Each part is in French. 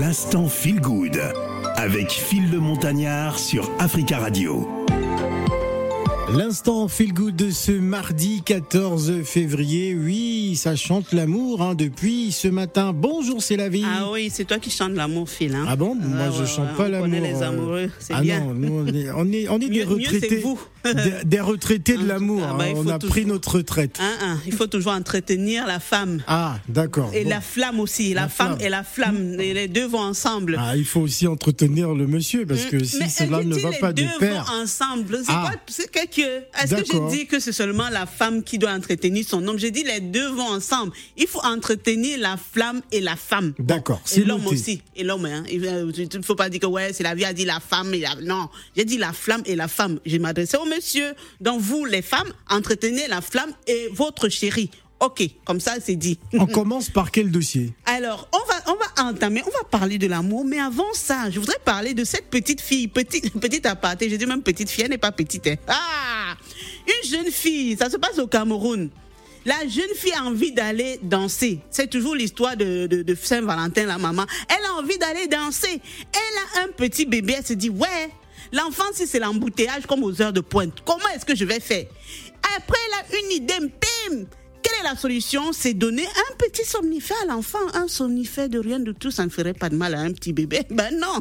L'instant Feel Good avec Phil le Montagnard sur Africa Radio. L'instant feel good de ce mardi 14 février. Oui, ça chante l'amour hein, depuis ce matin. Bonjour, c'est la vie. Ah oui, c'est toi qui chantes l'amour, Phil. Hein. Ah bon? Moi, Ouais, je ouais, chante ouais, pas on l'amour. connaît les euh, amoureux, c'est ah bien. non, nous, on est, on est, on est des mieux, c'est retraités. vous. Des, des retraités de l'amour. Ah bah, hein. on a toujours- pris notre retraite. Hein, hein, il faut toujours entretenir la femme. Ah, d'accord. Et Bon. la flamme aussi, la, La femme flamme. et la flamme, et les deux vont ensemble. Ah, il faut aussi entretenir le monsieur parce que si Mais cela ne va pas de deux pair. vont ensemble. C'est Ah. que Est-ce que j'ai dit que c'est seulement la femme qui doit entretenir son homme? J'ai dit les deux vont ensemble. Il faut entretenir la flamme et la femme. D'accord, Et c'est l'homme aussi. Et l'homme, hein. Il ne faut pas dire que ouais, c'est la vie a dit la femme. Et la... Non, j'ai dit la flamme et la femme. Je m'adressais au monsieur. Donc vous, les femmes, entretenez la flamme et votre chéri. Ok, comme ça c'est dit. On commence par quel dossier? Alors, on va, on va entamer, on va parler de l'amour, mais avant ça, je voudrais parler de cette petite fille, petite, petite aparté, je dis même petite fille, elle n'est pas petite. hein. Ah Une jeune fille, ça se passe au Cameroun. La jeune fille a envie d'aller danser. C'est toujours l'histoire de, de, de Saint-Valentin, la maman. Elle a envie d'aller danser. Elle a un petit bébé, elle se dit, ouais, l'enfant, si c'est l'embouteillage comme aux heures de pointe, comment est-ce que je vais faire? Après, elle a une idée, bim quelle est la solution? C'est donner un petit somnifère à l'enfant. Un somnifère de rien de tout, ça ne ferait pas de mal à un petit bébé. Ben non.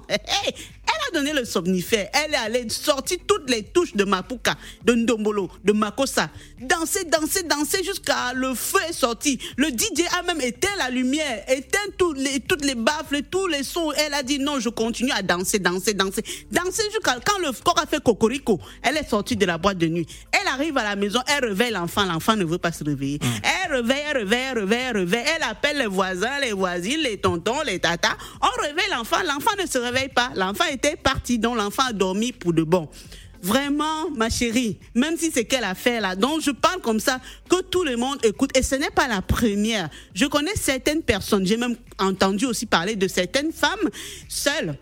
Donné le somnifère. Elle est allée sortir toutes les touches de Mapuka, de Ndombolo, de Makossa. Danser, danser, danser jusqu'à le feu est sorti. Le DJ a même éteint la lumière, éteint tous les, toutes les baffles, tous les sons. Elle a dit non, je continue à danser, danser, danser. Danser jusqu'à quand le corps a fait cocorico. Elle est sortie de la boîte de nuit. Elle arrive à la maison, elle réveille l'enfant. L'enfant ne veut pas se réveiller. Elle réveille, elle réveille, elle elle appelle les voisins, les voisines, les tontons, les tatas. On réveille l'enfant. L'enfant ne se réveille pas. L'enfant était parti, donc l'enfant a dormi pour de bon. Vraiment, ma chérie, même si c'est quelle affaire là, donc je parle comme ça, que tout le monde écoute, et ce n'est pas la première. Je connais certaines personnes, j'ai même entendu aussi parler de certaines femmes seules.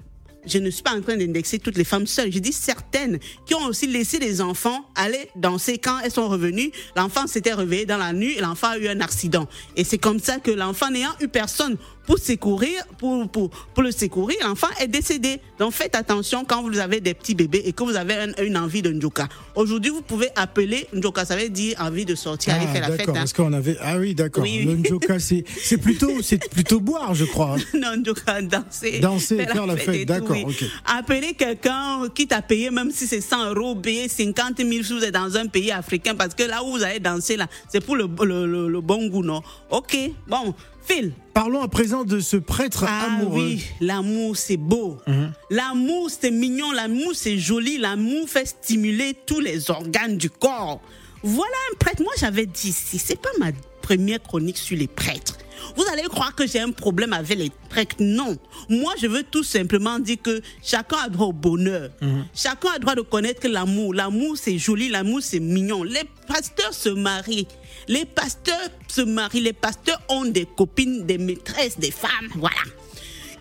Je ne suis pas en train d'indexer toutes les femmes seules. Je dis certaines qui ont aussi laissé les enfants aller danser quand elles sont revenues. L'enfant s'était réveillé dans la nuit et l'enfant a eu un accident. Et c'est comme ça que l'enfant n'ayant eu personne pour secourir, pour, pour, pour le secourir, l'enfant est décédé. Donc faites attention quand vous avez des petits bébés et que vous avez un- une envie de njoka. Aujourd'hui, vous pouvez appeler njoka, ça veut dire envie de sortir, aller Ah, faire la fête. hein. parce qu'on avait. Ah oui, d'accord. Oui, oui. Le njoka, c'est plutôt, c'est plutôt boire, je crois. non, njoka, danser. Danser, faire la fête, d'accord, oui. ok. Appeler quelqu'un qui t'a payé, même si c'est 100 euros, payer 50 000 si vous êtes dans un pays africain, parce que là où vous allez danser, là, c'est pour le, le, le- le bon goût, non? Ok, bon, Phil. Parlons à présent de ce prêtre Ah amoureux. oui, l'amour c'est beau. L'amour c'est mignon, l'amour c'est joli, l'amour fait stimuler tous les organes du corps. Voilà un prêtre. Moi j'avais dit ici, c'est pas ma première chronique sur les prêtres. Vous allez croire que j'ai un problème avec les prêtres. Non. Moi, je veux tout simplement dire que chacun a droit au bonheur. Chacun a droit de connaître l'amour. L'amour, c'est joli. L'amour, c'est mignon. Les pasteurs se marient. Les pasteurs se marient. Les pasteurs ont des copines, des maîtresses, des femmes. Voilà.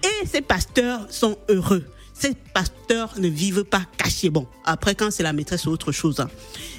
Et ces pasteurs sont heureux. Ces pasteurs ne vivent pas cachés. Bon, après, quand c'est la maîtresse, c'est autre chose. hein.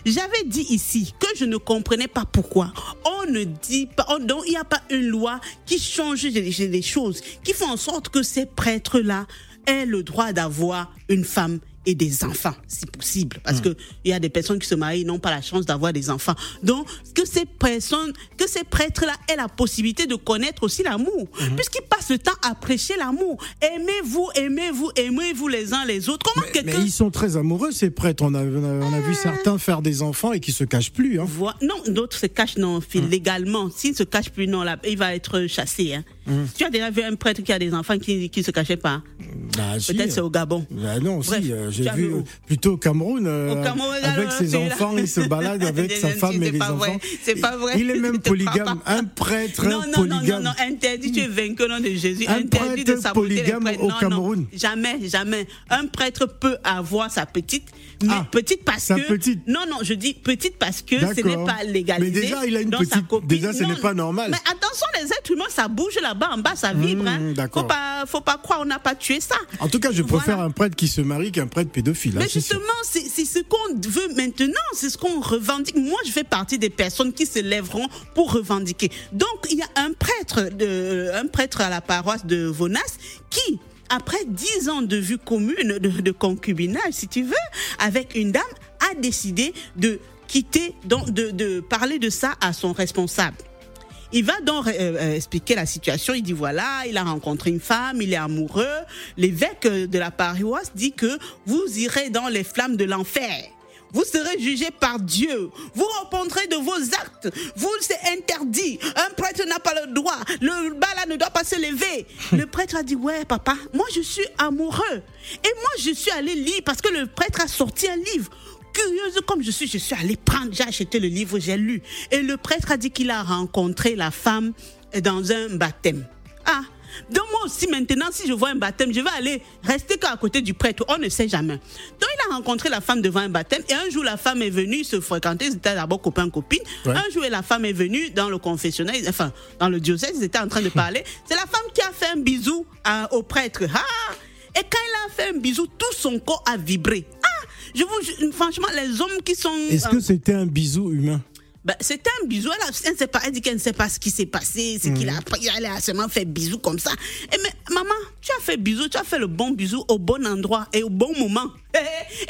J'avais dit ici que je ne comprenais pas pourquoi on ne dit pas, on- donc il n'y a pas une loi qui change des, des choses, qui font en sorte que ces prêtres-là aient le droit d'avoir une femme et des enfants, si possible. Parce que il y a des personnes qui se marient, n'ont pas la chance d'avoir des enfants. Donc, que ces personnes, que ces prêtres-là aient la possibilité de connaître aussi l'amour. Puisqu'ils passent le temps à prêcher l'amour. Aimez-vous, aimez-vous, aimez-vous les uns les autres. Comment Mais quelqu'un ils sont très amoureux, ces prêtres. On a, on vu certains faire des enfants et qui se cachent plus. Hein. Non, d'autres se cachent non, Phil, Hum. légalement. S'il se cache plus, non, là, il va être chassé. Hein. Tu as déjà vu un prêtre qui a des enfants qui ne se cachaient pas? Bah, si. Peut-être c'est au Gabon. Bah non, Bref, si, euh, j'ai vu euh, plutôt au Cameroun, euh, Au Cameroun, avec ses là. enfants, il se balade avec sa femme et les enfants. c'est pas vrai. Il est même polygame, un prêtre Non, non, non, non, polygame. non, interdit, tu es vaincu au nom de Jésus. Un interdit de prêtre les polygame prêtres. au Non, non, Cameroun. jamais, jamais. Un prêtre peut avoir sa petite, mais Ah, petite parce sa que. petite. Non, non, je dis petite parce que ce n'est pas légalisé. Mais déjà, il a une petite- déjà, ce Non, n'est pas normal. Mais attention, les êtres humains, ça bouge la là-bas en bas, ça vibre. Mmh, hein. d'accord. Faut pas, faut pas croire, on n'a pas tué ça. En tout cas, je Voilà. préfère un prêtre qui se marie qu'un prêtre pédophile. hein, Mais justement, c'est ce qu'on veut maintenant, c'est ce qu'on revendique. Moi, je fais partie des personnes qui se lèveront pour revendiquer. Donc, il y a un prêtre, de, un prêtre à la paroisse de Vonas qui, après dix ans de vue commune, de, de concubinage, si tu veux, avec une dame, a décidé de quitter, de parler de ça à son responsable. Il va donc euh, euh, expliquer la situation. Il dit voilà, il a rencontré une femme, il est amoureux. L'évêque de la paroisse dit que vous irez dans les flammes de l'enfer. Vous serez jugé par Dieu. Vous répondrez de vos actes. Vous, c'est interdit. Un prêtre n'a pas le droit. Le bas là ne doit pas se lever. Le prêtre a dit, ouais, papa, moi je suis amoureux. Et moi je suis allé lire parce que le prêtre a sorti un livre. Curieuse comme je suis, je suis allée prendre, j'ai acheté le livre, j'ai lu. Et le prêtre a dit qu'il a rencontré la femme dans un baptême. Ah, donc moi aussi maintenant, si je vois un baptême, je vais aller rester qu'à côté du prêtre. On ne sait jamais. Donc il a rencontré la femme devant un baptême et un jour la femme est venue se fréquenter. Ils étaient d'abord copains copines. Ouais. Un jour la femme est venue dans le confessionnal, enfin dans le diocèse, ils étaient en train de parler. C'est la femme qui a fait un bisou à- au prêtre. Ah Et quand il a fait un bisou, tout son corps a vibré. Je vous, ju- franchement, les hommes qui sont Est-ce que c'était un bisou humain? Ben, c'était un bisou. Elle, a- elle, ne sait pas, elle dit qu'elle ne sait pas ce qui s'est passé, ce qu'il a pris. Elle a seulement fait bisou comme ça. Et mais, maman, tu as fait bisou, tu as fait le bon bisou au bon endroit et au bon moment.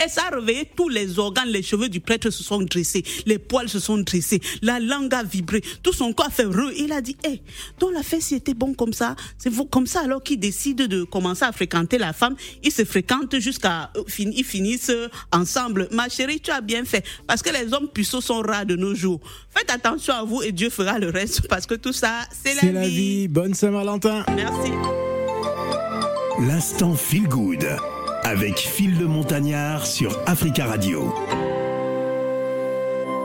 Et ça a réveillé tous les organes. Les cheveux du prêtre se sont dressés, les poils se sont dressés, la langue a vibré, tout son corps a fait re. Il a dit, hé, donc la fête, si était bon comme ça, c'est vous comme ça alors qu'il décide de commencer à fréquenter la femme. Ils se fréquentent jusqu'à, euh, fin- ils finissent euh, ensemble. Ma chérie, tu as bien fait. Parce que les hommes puceaux sont rares de nos jours. Faites attention à vous et Dieu fera le reste parce que tout ça, c'est C'est la, la vie. Bonne Saint-Valentin. Merci. L'instant Feel Good avec Phil le Montagnard sur Africa Radio.